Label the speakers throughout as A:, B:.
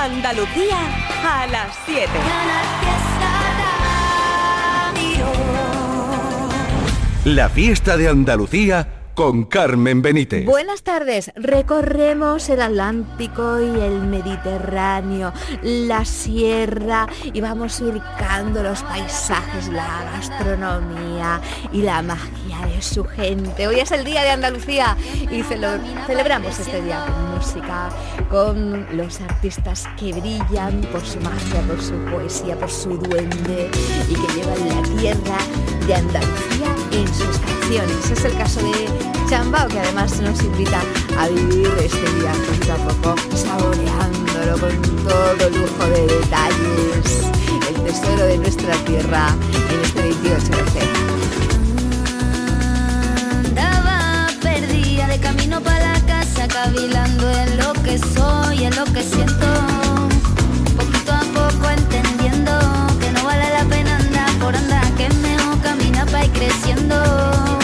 A: Andalucía a las 7.
B: La fiesta de Andalucía con Carmen Benítez.
C: Buenas tardes. Recorremos el Atlántico y el Mediterráneo, la sierra y vamos surcando los paisajes, la gastronomía y la magia de su gente. Hoy es el día de Andalucía y celebramos este día con música, con los artistas que brillan por su magia, por su poesía, por su duende y que llevan la tierra de Andalucía en sus canciones. Es el caso de Chambao, que además nos invita a vivir este día poco a poco, saboreándolo con todo lujo de detalles, el tesoro de nuestra tierra en este 28 de
D: Andaba camino para la casa, cavilando en lo que soy, en lo que siento, poquito a poco entendiendo que no vale la pena andar por andar, que es mejor caminar para ir creciendo.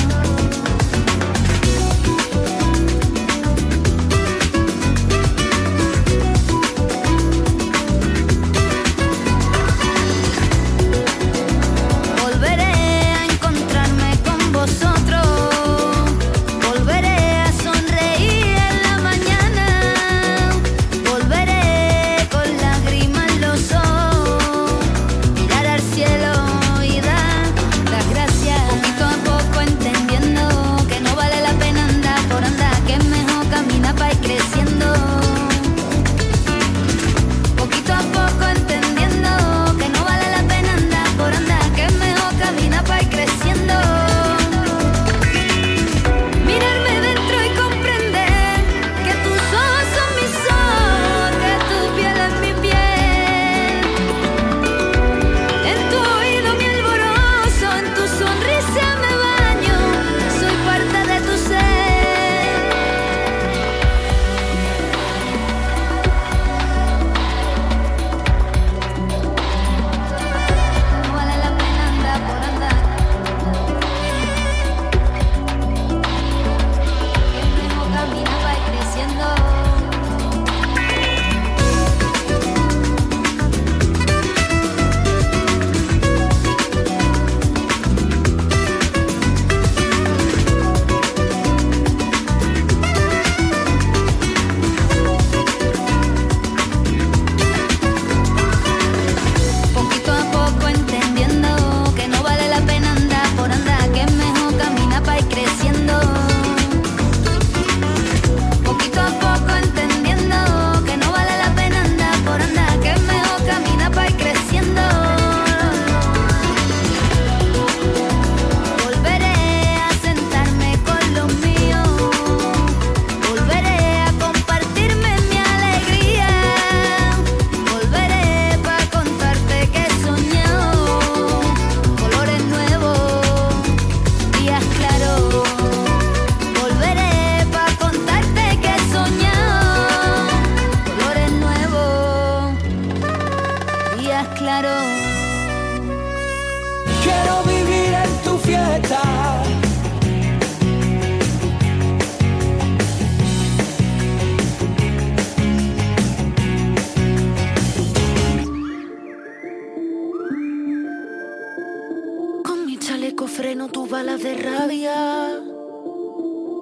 E: tus balas de rabia.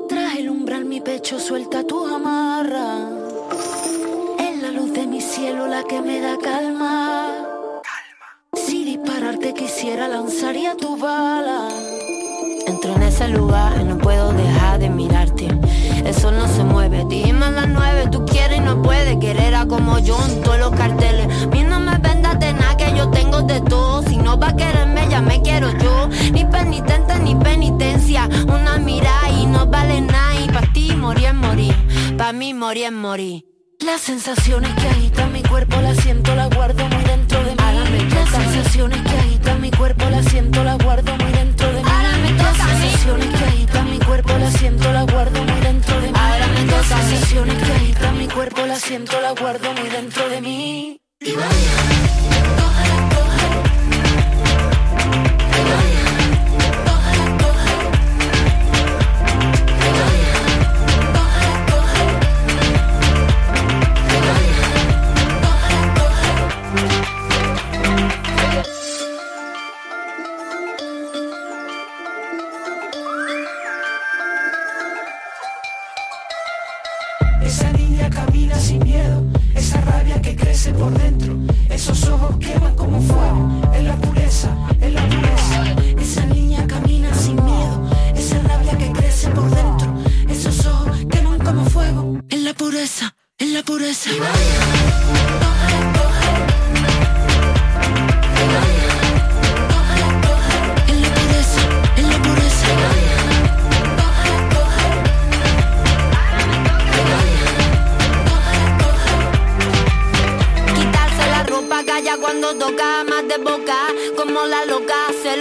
E: Tras el umbral
F: mi pecho suelta tus amarras. Es la luz de mi cielo la
E: que me da calma. Si dispararte quisiera lanzaría tu bala Entro en ese lugar
G: y no puedo dejar de mirarte. El sol no se mueve, dijimos las nueve, tú quieres y no puedes querer a como yo
E: en todos los
H: carteles yo tengo de todo. Si no
G: va a quererme, ya me quiero yo. Ni penitente ni penitencia. Una mirada y no vale nada. Y para ti morir es morir. Pa' mí morir es morir.
F: Las sensaciones
H: que agitan mi cuerpo las siento, las guardo muy dentro de mí. Ahora me las sensaciones que agitan mi cuerpo las
F: siento, las guardo muy dentro de mí. Ahora me las sensaciones que agitan mi cuerpo las siento, las guardo muy dentro de mí. Ahora me las sensaciones que agitan mi cuerpo las siento, las guardo muy dentro de mí. Imagine,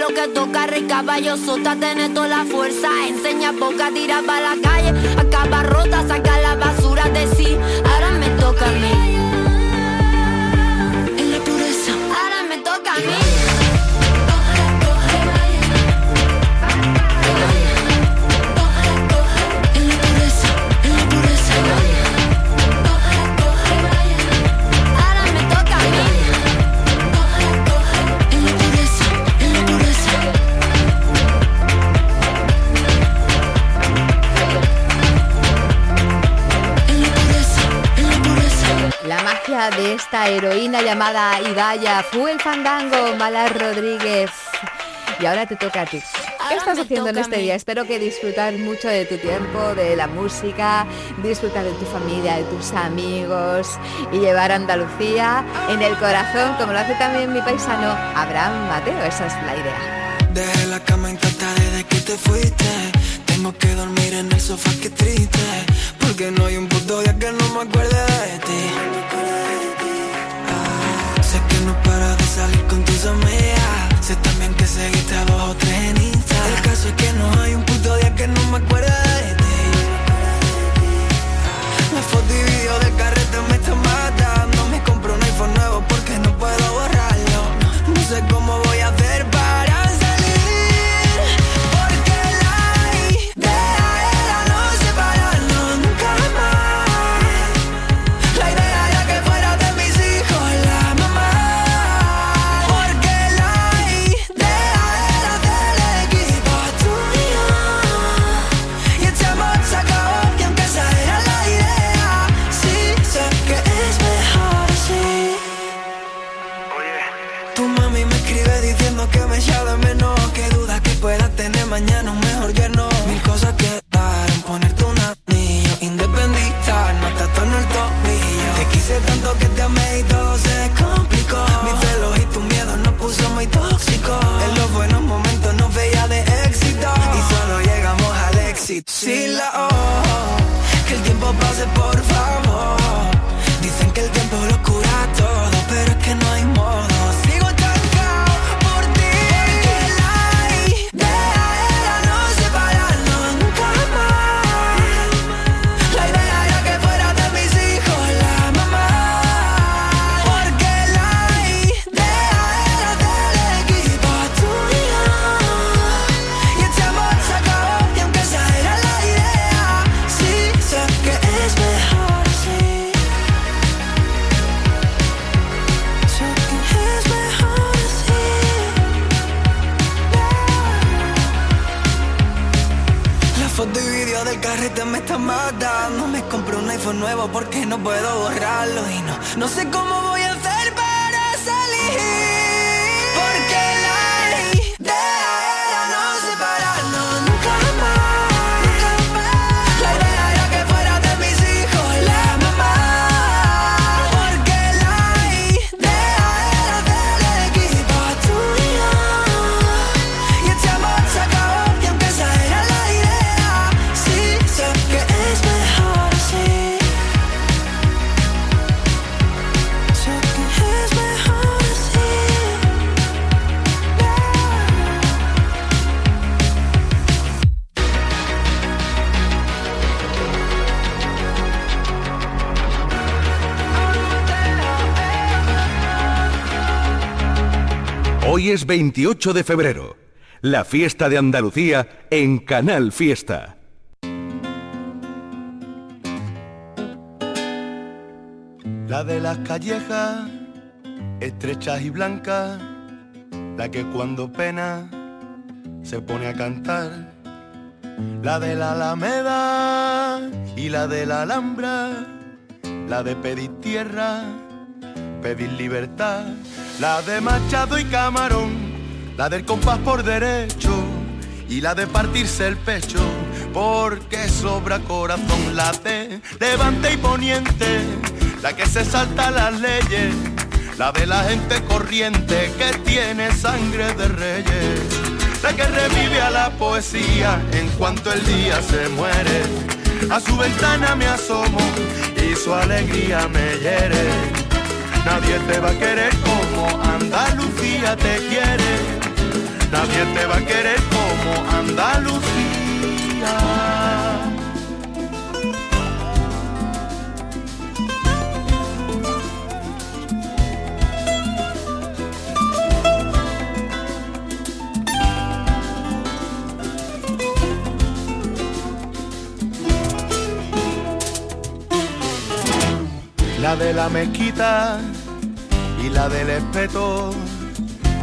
F: lo que toca, rey caballo sota, tener toda la fuerza, enseña boca, tira para la calle, acaba rota, saca la basura de sí,
C: de esta heroína llamada Idaya fue el fandango Malas Rodríguez. Y ahora te toca a ti. ¿Qué estás haciendo en este día? Espero que disfrutar mucho de tu tiempo, de la música, disfrutar de tu familia, de tus amigos y llevar a Andalucía en el corazón, como lo hace también mi paisano Abraham Mateo. Esa es la idea.
I: Dejé la cama intacta desde que te fuiste. Tengo que dormir en el sofá, que triste. Porque no hay un puto día que no me acuerde de ti. Salir con tus amigas. Sé también que seguiste a dos o tres en Insta. El caso es que no hay un puto día que no me acuerde.
B: Hoy es 28 de febrero, la fiesta de Andalucía en Canal Fiesta.
J: La de las callejas, estrechas y blancas, la que cuando pena se pone a cantar. La de la Alameda y la de la Alhambra la de pedir tierra, pedir libertad, la de Machado y Camarón, la del compás por derecho y la de partirse el pecho, porque sobra corazón la de levante y poniente, la que se salta las leyes, la de la gente corriente que tiene sangre de reyes, la que revive a la poesía en cuanto el día se muere. A su ventana me asomo y su alegría me hiere. Nadie te va a querer como Andalucía te quiere Nadie te va a querer como Andalucía. La de la mezquita y la del espeto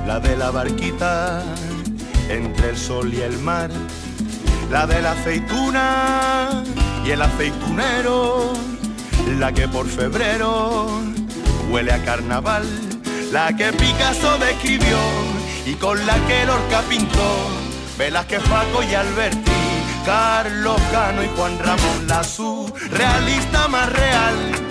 J: la de la barquita entre el sol y el mar, la de la aceituna y el aceitunero, la que por febrero huele a carnaval, la que Picasso describió y con la que Lorca pintó, Velázquez, Paco y Alberti, Carlos Cano y Juan Ramón, la realista más real,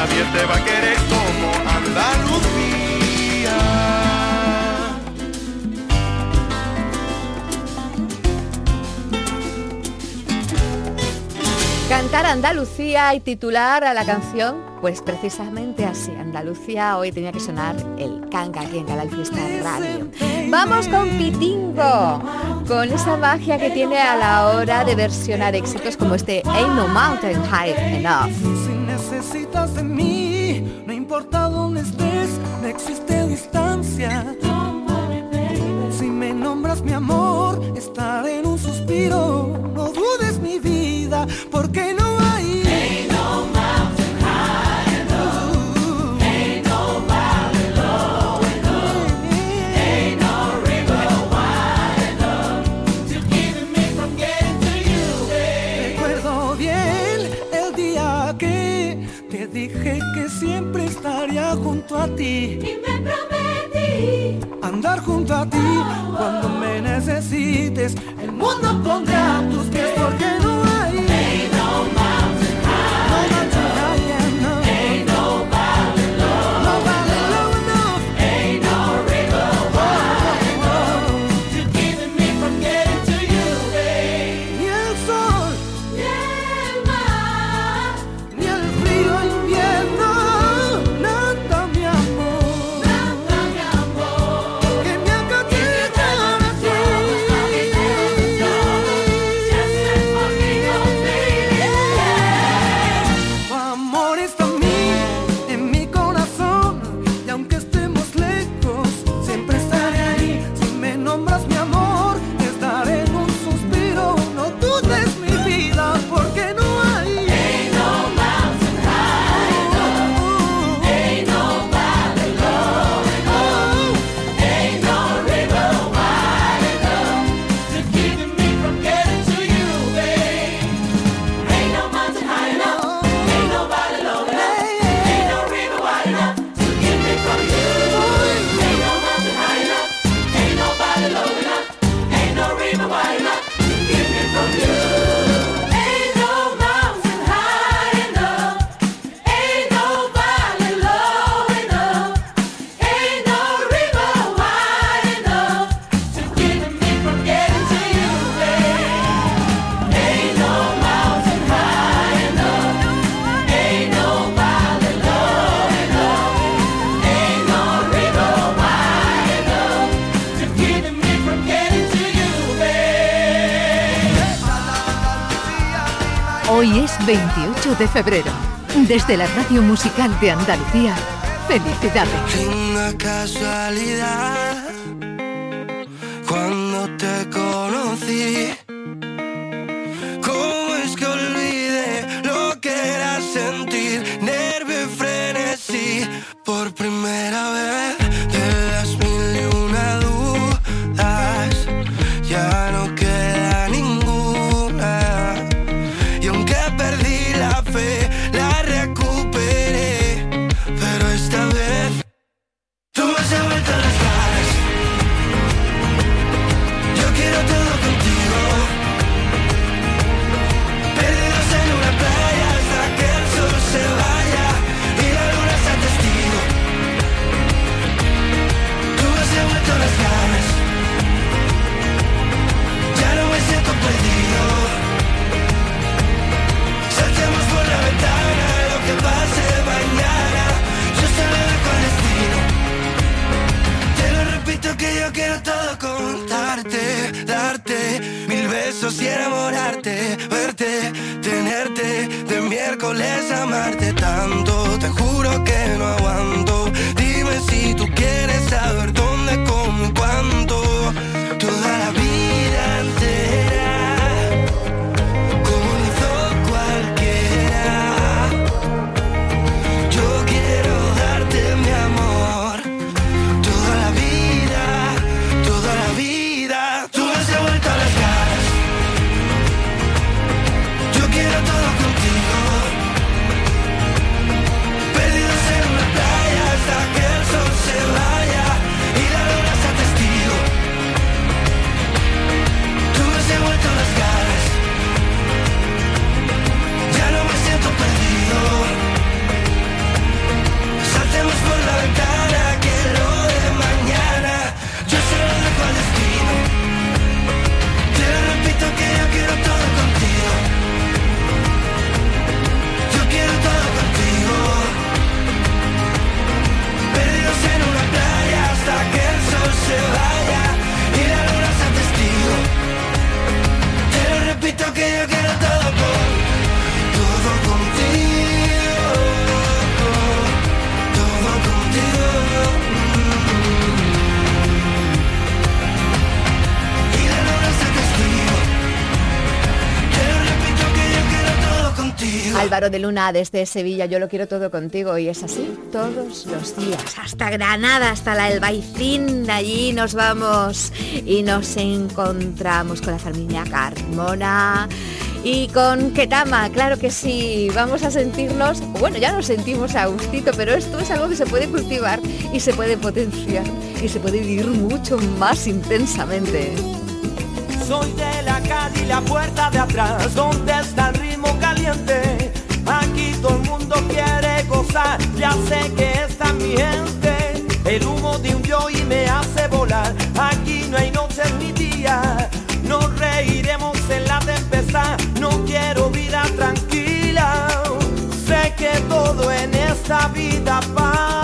J: Nadie te va a querer como Andalucía.
C: Cantar Andalucía y titular a la canción, pues precisamente así, Andalucía hoy tenía que sonar el canga aquí en Canal Fiesta Radio. Vamos con Pitingo, con esa magia que tiene a la hora de versionar éxitos como este Ain't No Mountain High Enough.
K: Si necesitas de mí, no importa dónde estés, no existe distancia. Si me nombras mi amor, estaré en un suspiro. No dudes mi vida, porque no ti.
L: Y me prometí
K: Andar junto a ti
M: Hoy es 28 de febrero. Desde la Radio Musical de Andalucía, felicidades.
I: Linda casualidad, cuando te conocí miércoles amarte tanto, te juro que no aguanto. Dime si tú quieres de Luna
C: desde Sevilla. Yo lo quiero todo contigo y es así todos los días. Hasta Granada, hasta la Albaicín. De allí nos vamos y nos encontramos con la familia Carmona y con Ketama. Claro que sí, vamos a sentirnos, bueno, ya nos sentimos a gustito, pero esto es algo que se puede cultivar y se puede potenciar y se puede vivir mucho más intensamente.
N: Soy de la calle la puerta de atrás, donde está el ritmo caliente Aquí todo el mundo quiere gozar. Ya sé que está mi gente. El humo de un yo y me hace volar. Aquí no hay noches ni días. Nos reiremos en la tempestad. No quiero vida tranquila. Sé que todo en esta vida
O: pasa.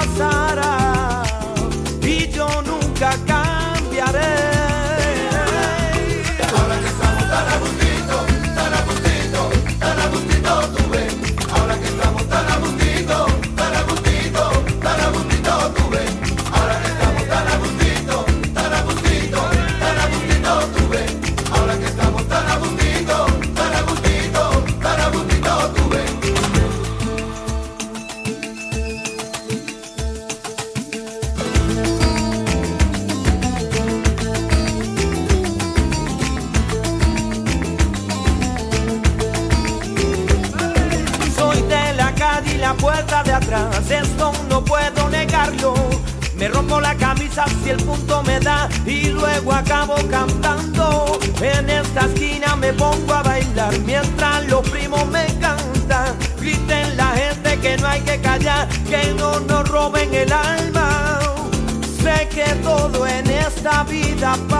O: Stop.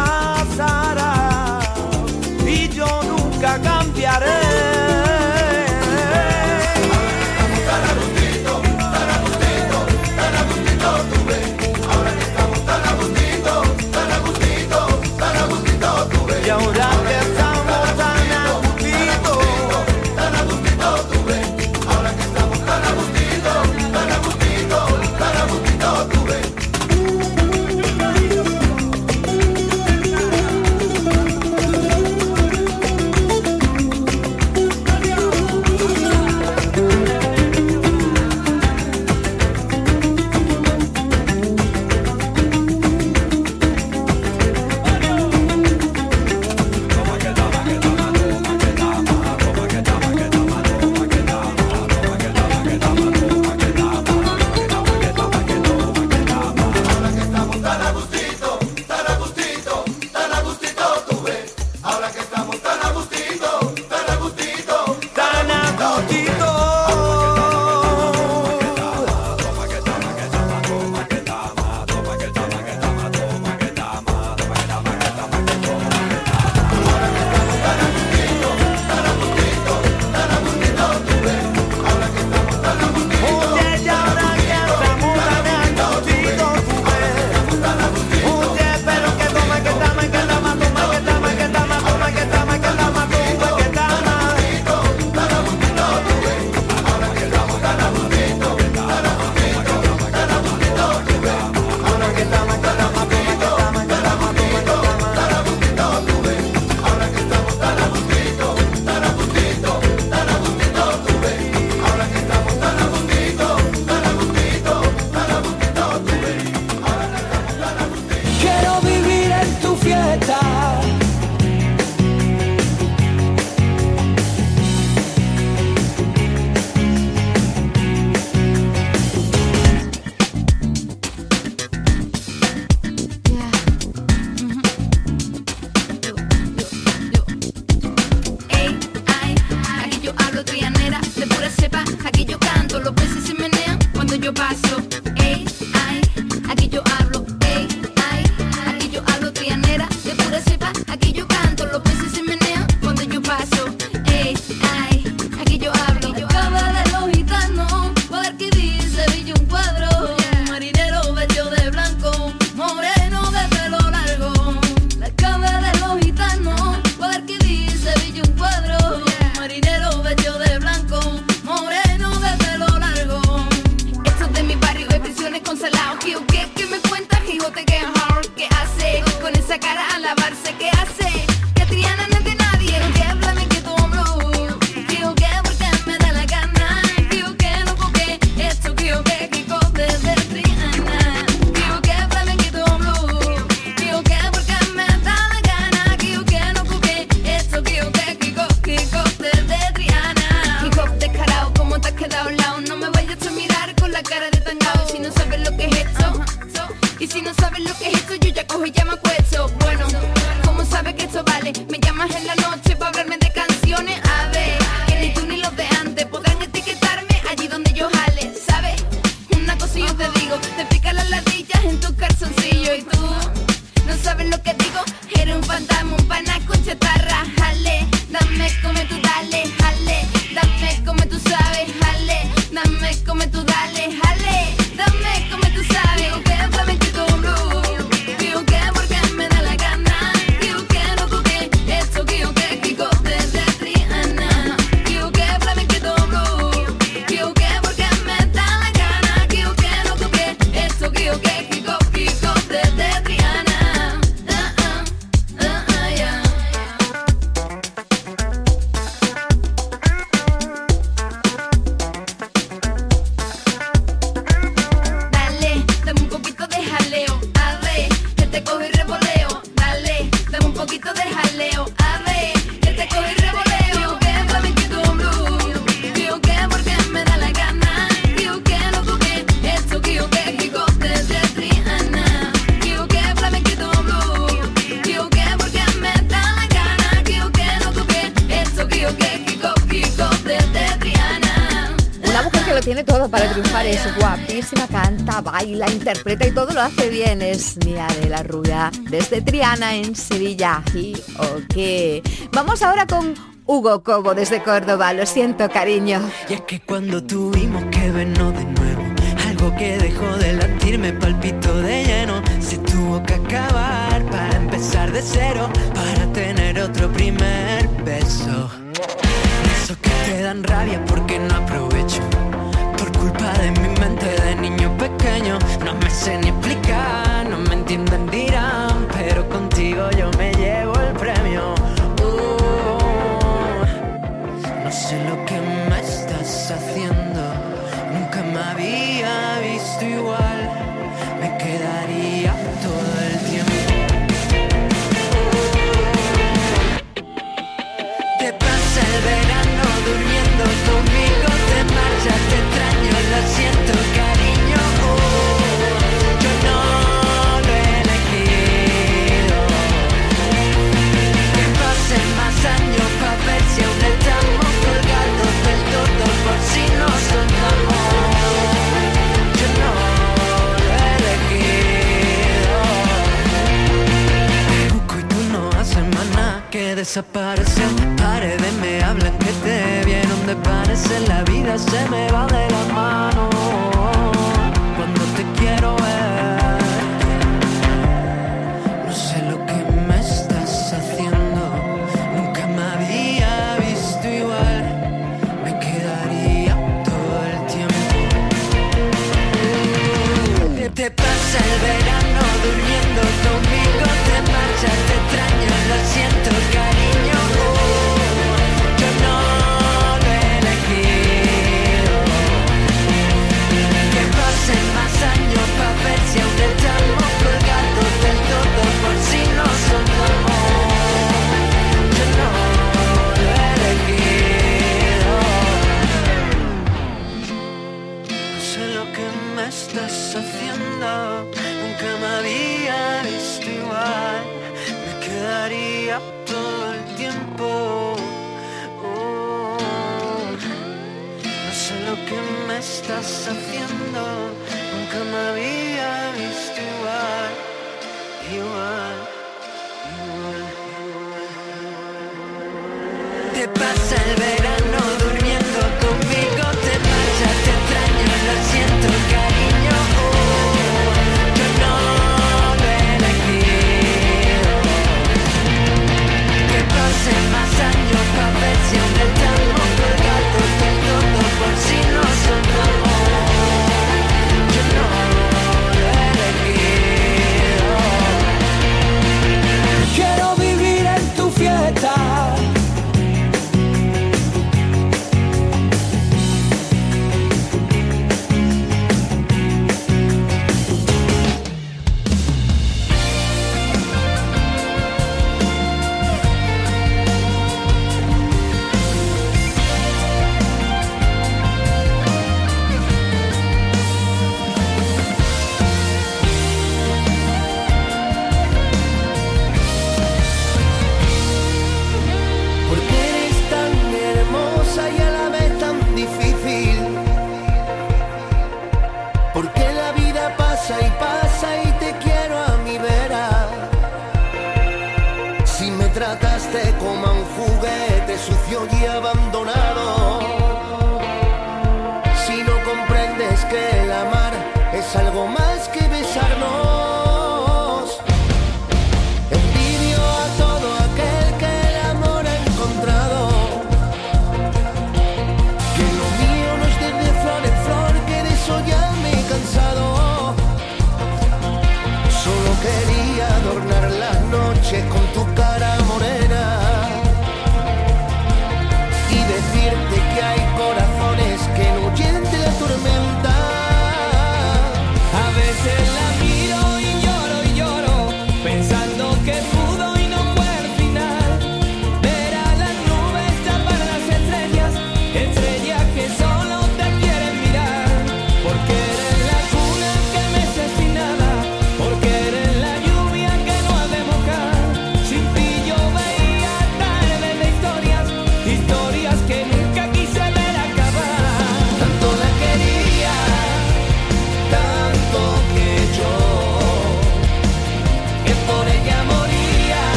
O: baila, interpreta y todo lo hace bien. Es mi Adela Rubia desde Triana en Sevilla. Y qué? Vamos ahora con Hugo Cobo desde Córdoba. Lo siento, cariño.
P: Y es que cuando tuvimos que vernos de nuevo, algo que dejó de latir me palpitó de lleno. Se tuvo que acabar para empezar de cero, para tener otro primer beso. Esos que te dan rabia porque no aprovecho. Por culpa de mi mente de niño pequeño no me sé ni explicar, no me entienden, dirán, pero contigo yo me llevo el premio. Uh, no sé lo que desaparecer. Paredes me hablan que te vieron de parecer. La vida se me va de la mano cuando te quiero ver. No sé lo que me estás haciendo. Nunca me había visto igual. Me quedaría todo el tiempo. ¿Qué te pasa el ver? me estás haciendo? Nunca me había visto igual, igual, igual. Te pasa el verano.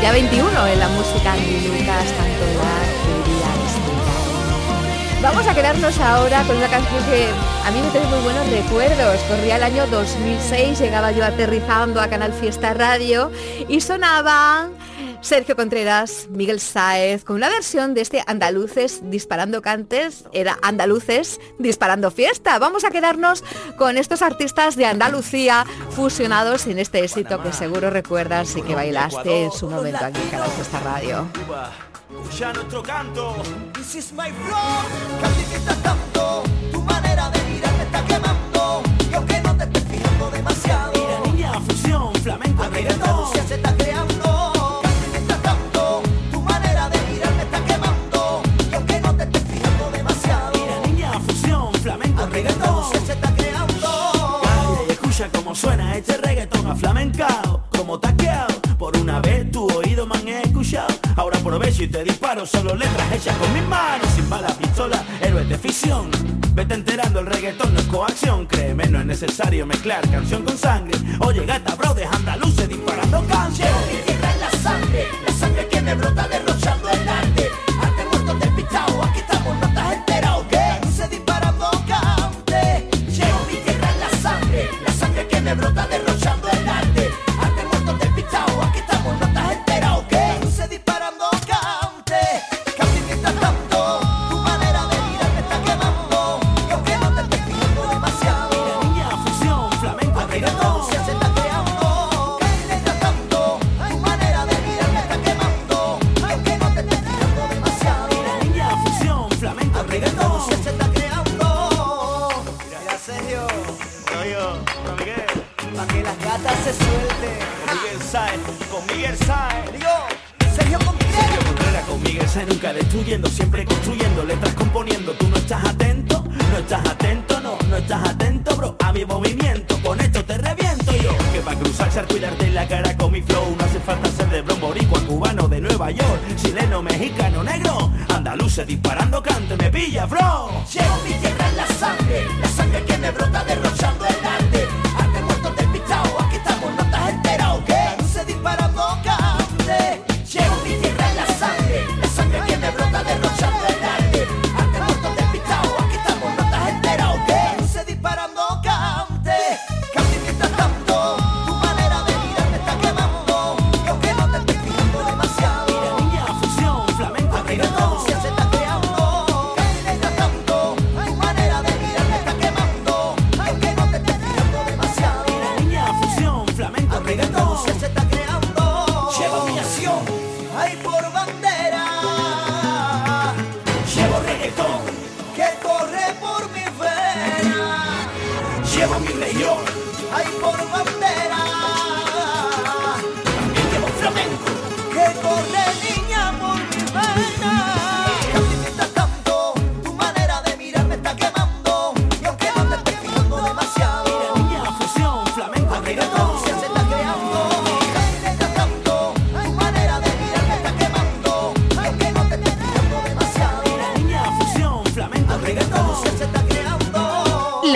C: Ya 21 en la música andaluz, tanto la. Vamos a quedarnos ahora con una canción que a mí me trae muy buenos recuerdos. Corría el año 2006, llegaba yo aterrizando a Canal Fiesta Radio y sonaban Sergio Contreras, Miguel Sáez, con una versión de este Andaluces disparando cantes, era Andaluces disparando fiesta. Vamos a quedarnos con estos artistas de Andalucía fusionados en este éxito que seguro recuerdas y que bailaste en su momento aquí en Canal Fiesta Radio.
N: Escucha nuestro canto.
L: This is my flow. Casi que estás tanto. Tu manera de mirar me está quemando. Y aunque no te estés fijando demasiado.
N: Mira, niña, fusión, flamenco,
L: Aquí de
N: reggaetón. Suena este reggaetón aflamencao, como taqueado. Por una vez tu oído me han escuchado. Ahora aprovecho y te disparo solo letras hechas con mis manos, sin bala, pistola, héroes de ficción. Vete enterando, el reggaetón no es coacción. Créeme, no es necesario mezclar canción con sangre. Oye, gata, bro, de andaluces disparando
L: es la sangre, la sangre que me brota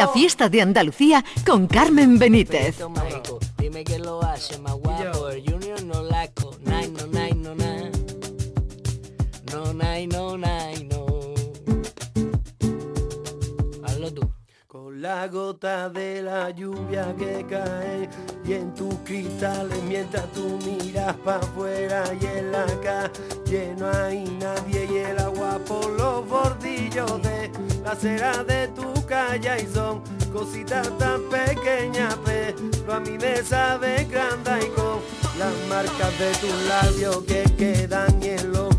M: La fiesta de Andalucía con Carmen Benítez.
Q: mágico, dime quién lo hace más guapo. El Junior no laco, nine, no, nine, no, nine. No, nine, no, nine, no. Hazlo tú.
R: Con la gota de la lluvia que cae y en tus cristales mientras tú miras para afuera y en la calle no hay nadie y el agua por los bordillos de la acera de tu calle y son cositas tan pequeñas pero a mí me sabe grande y con las marcas de tus labios que quedan en los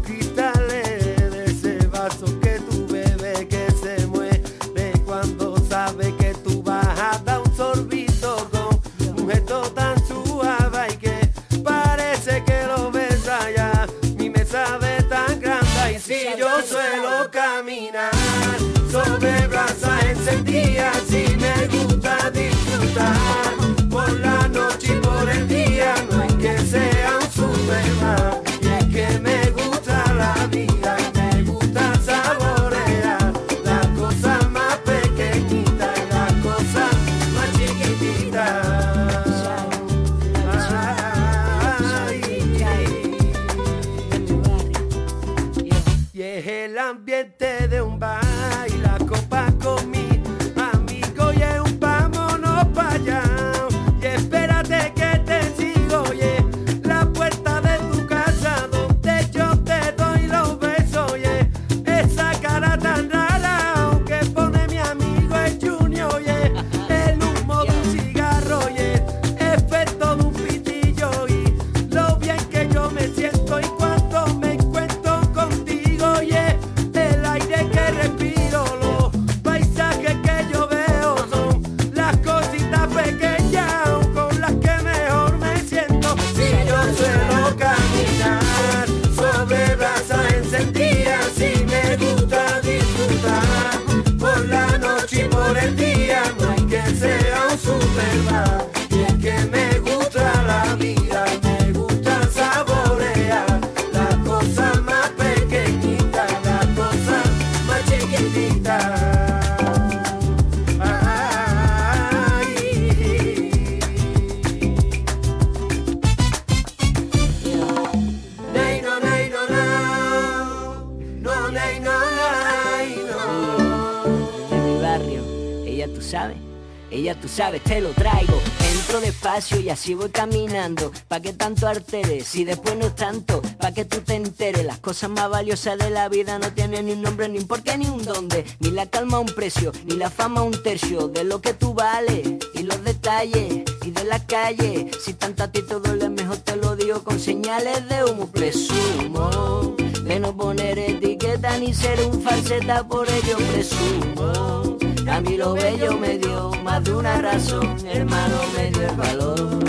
R: y así voy caminando. Pa' que tanto alteres si después no es tanto. Pa' que tú te enteres, las cosas más valiosas de la vida no tienen ni un nombre, ni un porqué, ni un dónde. Ni la calma un precio, ni la fama un tercio de lo que tú vales. Y los detalles, y de la calle. Si tanto a ti te duele, mejor te lo digo con señales de humo. Presumo de no poner etiqueta ni ser un falseta, por ello presumo. A mí lo bello me dio más de una razón, hermano me dio el valor,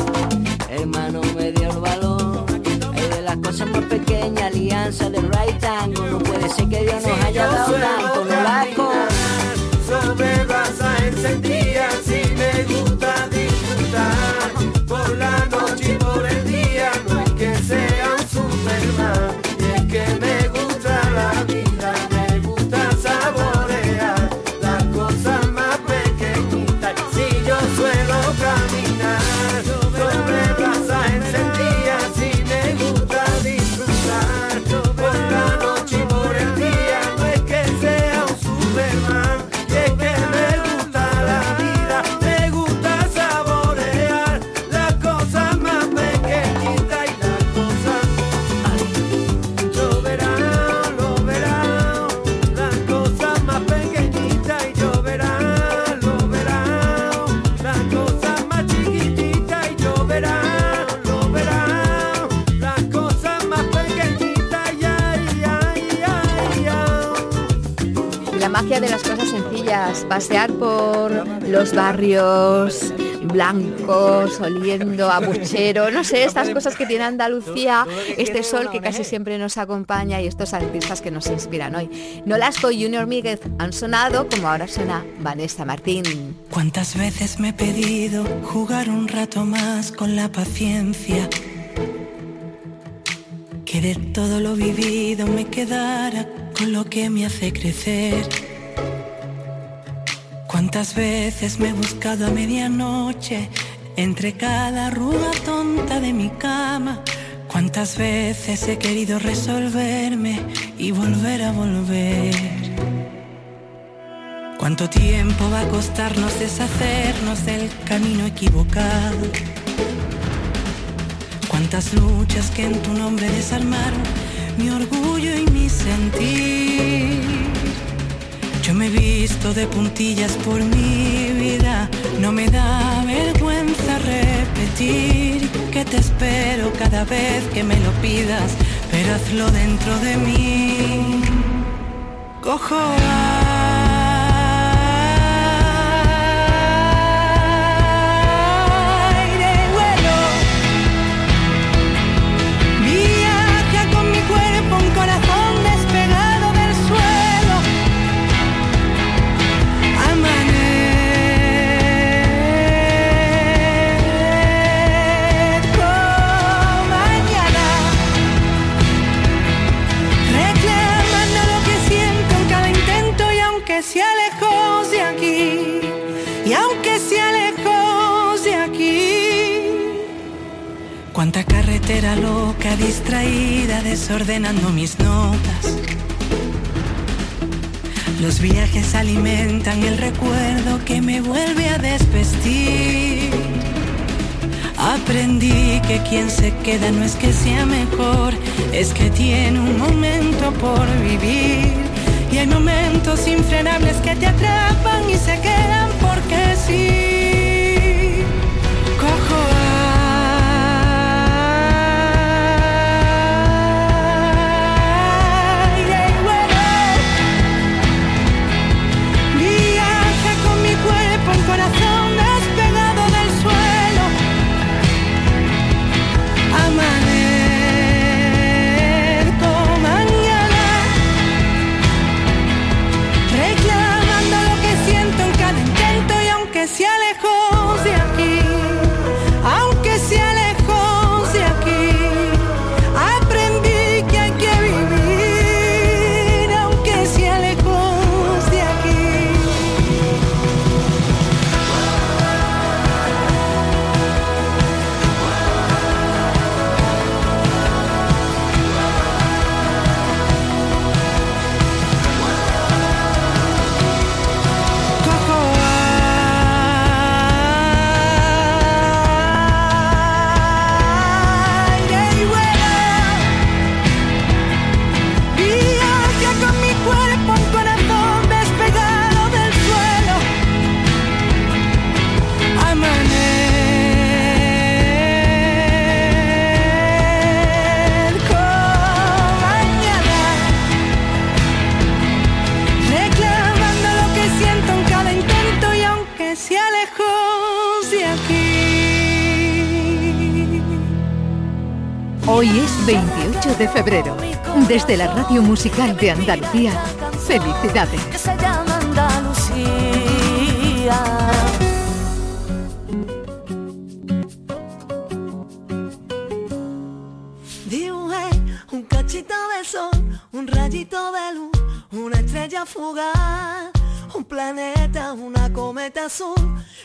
R: hermano me dio el valor. Es de las cosas más pequeñas, alianza de right tango, no puede ser que Dios nos haya dado tanto, no la
C: blancos, oliendo a buchero, no sé, estas cosas que tiene Andalucía, este sol que casi siempre nos acompaña y estos artistas que nos inspiran hoy. Nolasco y Junior Míguez han sonado como ahora suena Vanessa Martín.
S: ¿Cuántas veces me he pedido jugar un rato más con la paciencia? Que de todo lo vivido me quedara con lo que me hace crecer. ¿Cuántas veces me he buscado a medianoche entre cada arruga tonta de mi cama? ¿Cuántas veces he querido resolverme y volver a volver? ¿Cuánto tiempo va a costarnos deshacernos del camino equivocado? ¿Cuántas luchas que en tu nombre desarmaron mi orgullo y mi sentir? Yo me he visto de puntillas por mi vida, no me da vergüenza repetir que te espero cada vez que me lo pidas, pero hazlo dentro de mí. Cojo aire, cuánta carretera loca distraída desordenando mis notas
T: Los viajes alimentan el recuerdo que me vuelve a desvestir. Aprendí que quien se queda no es que sea mejor, es que tiene un momento por vivir. Y hay momentos infrenables que te atrapan y se quedan porque sí.
M: Febrero. Desde la Radio Musical de Andalucía, felicidades.
U: un cachito de sol, un rayito de luz, una estrella fugaz, un planeta, una cometa azul,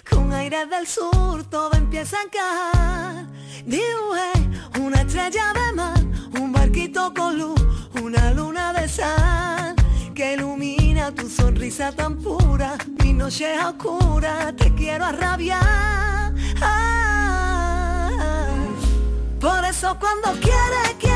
U: con aire del sur todo empieza a encajar. Tan pura, mi noche es oscura, te quiero arrabiar. Por eso cuando quiere, quiere,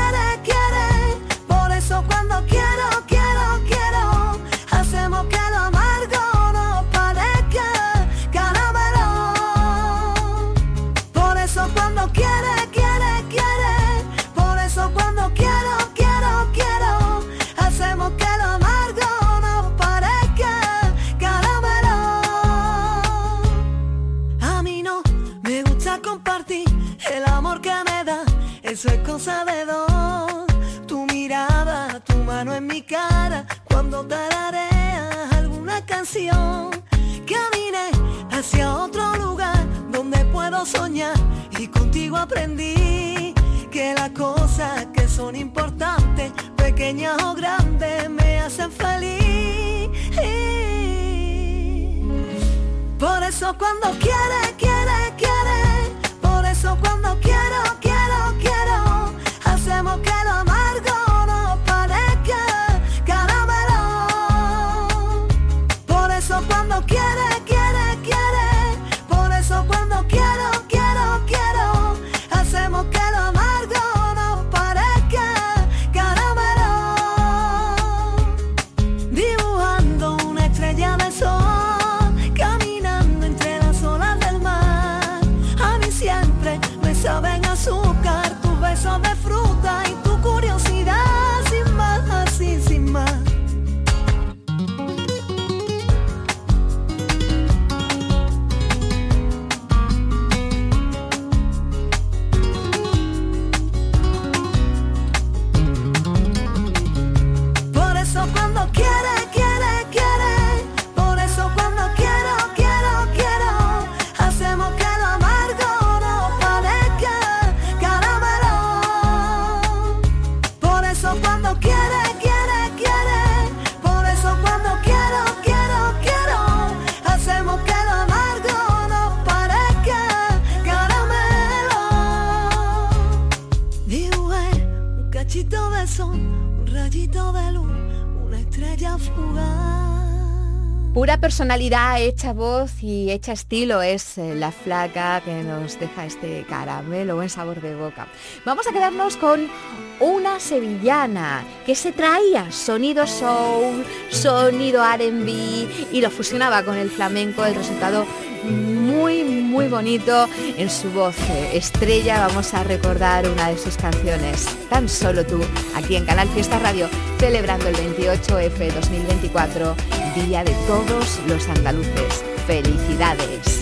U: cuando tarareas alguna canción. Caminé hacia otro lugar donde puedo soñar y contigo aprendí que las cosas que son importantes, pequeñas o grandes, me hacen feliz. Por eso cuando quiere, quiere, quiere. Por eso cuando quiero, quiero, quiero. Hacemos que lo
T: personalidad, hecha voz y hecha estilo es eh, la flaca que nos deja este caramelo, buen sabor de boca. Vamos a quedarnos con una sevillana que se traía sonido soul, sonido R&B y lo fusionaba con el flamenco, el resultado muy muy bonito en su voz eh, estrella. Vamos a recordar una de sus canciones tan solo tú aquí en Canal Fiesta Radio celebrando el 28F 2024 Día de todos los andaluces. Felicidades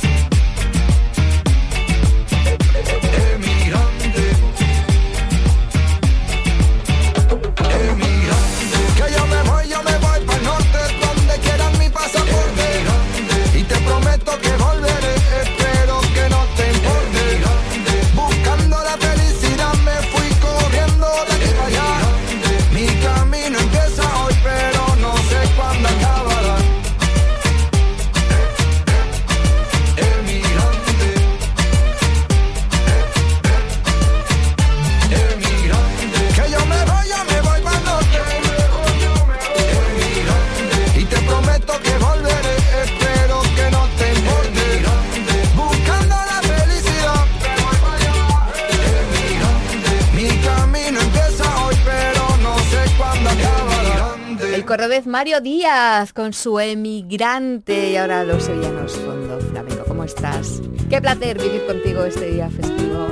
V: Emigrante. Emigrante.
C: Mario Díaz con su emigrante y ahora los sevillanos Fondo Flamenco. ¿Cómo estás? Qué placer vivir contigo este día festivo.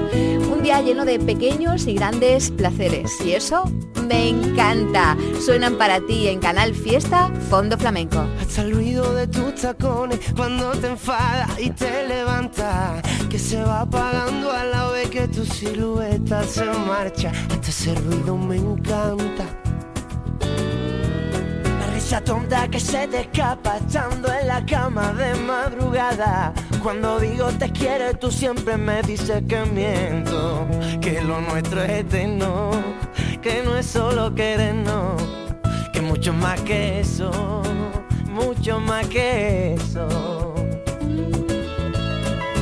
C: Un día lleno de pequeños y grandes placeres y eso me encanta. Suenan para ti en Canal Fiesta Fondo Flamenco.
P: Hasta el ruido de tus tacones cuando te enfadas y te levantas Que se va apagando a la vez que tu silueta se marcha Hasta ese ruido me encanta Risa tonta que se te escapa estando en la cama de madrugada Cuando digo te quiero tú siempre me dices que miento Que lo nuestro es eterno Que no es solo querernos Que mucho más que eso mucho más que eso.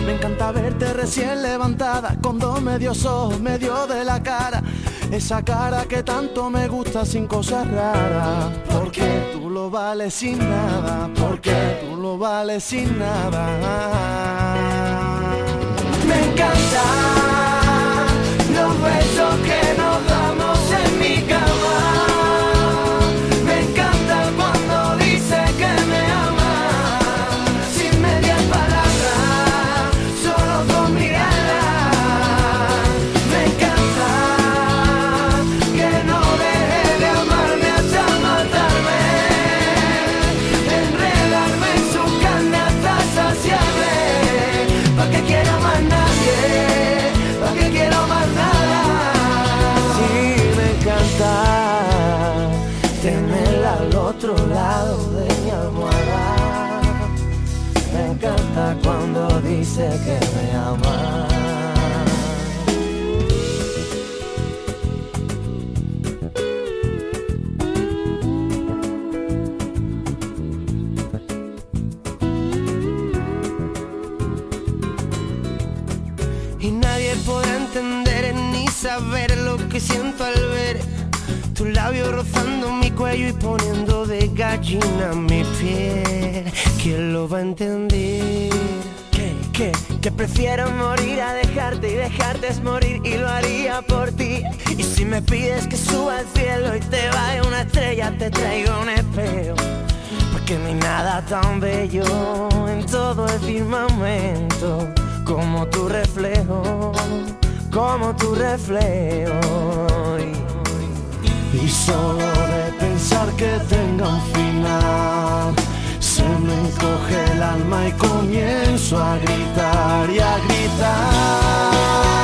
V: Me encanta verte recién levantada, con dos medios ojos, medio de la cara. Esa cara que tanto me gusta sin cosas raras. Porque tú lo vales sin nada, porque tú lo vales sin nada.
P: Me encanta los besos que me ama. Y nadie podrá entender ni saber lo que siento al ver tus labios rozando mi cuello y poniendo de gallina mi piel. ¿Quién lo va a entender? Que, prefiero morir a dejarte y dejarte es morir y lo haría por ti. Y si me pides que suba al cielo y te vaya una estrella, te traigo un espejo. Porque no hay nada tan bello en todo el firmamento como tu reflejo, como tu reflejo. Y,
V: Y solo de pensar que tenga un final, me encoge el alma y comienzo a gritar y a gritar.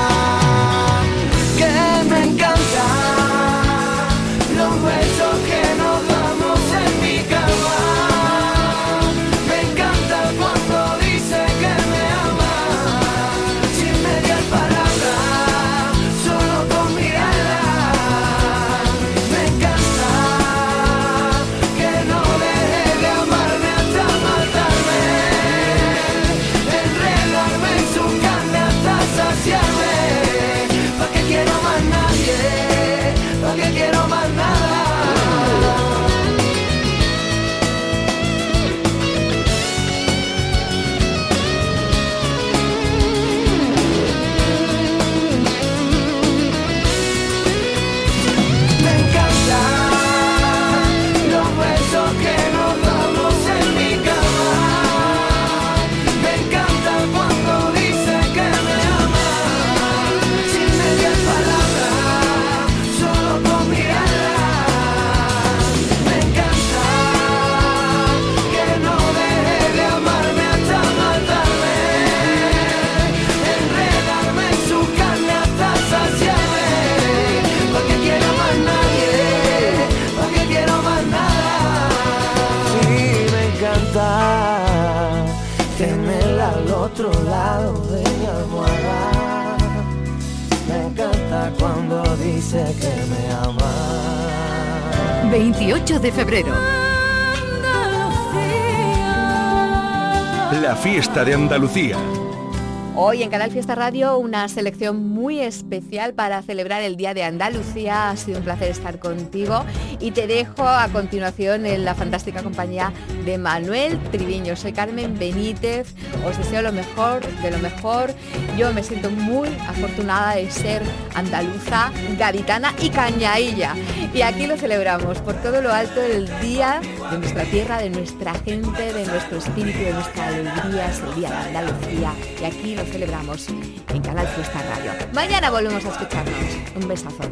C: Hoy en Canal Fiesta Radio una selección muy especial para celebrar el Día de Andalucía. Ha sido un placer estar contigo y te dejo a continuación en la fantástica compañía de Manuel Triviño. Soy Carmen Benítez, os deseo lo mejor de lo mejor. Yo me siento muy afortunada de ser andaluza, gaditana y cañailla. Y aquí lo celebramos por todo lo alto el Día de nuestra tierra, de nuestra gente, de nuestro espíritu, de nuestra alegría. Es el Día de Andalucía y aquí lo celebramos en Canal Fiesta Radio. Mañana volvemos a escucharnos. Un besazo.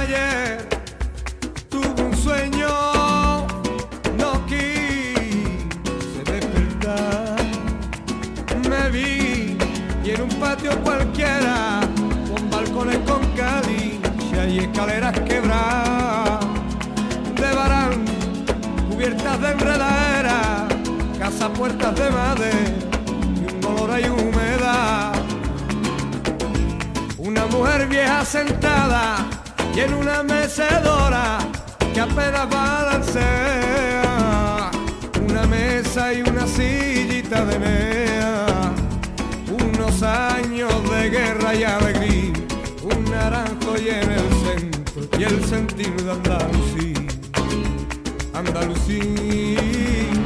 W: Ayer tuve un sueño, no quise despertar. Me vi y en un patio cualquiera, con balcones con caliche y escaleras quebradas, de barán cubiertas de enredadera, casa puertas de madera y un dolor y humedad. Una mujer vieja sentada y en una mecedora que apenas balancea. Una mesa y una sillita de mea. Unos años de guerra y alegría. Un naranjo y en el centro y el sentir de Andalucía. Andalucía.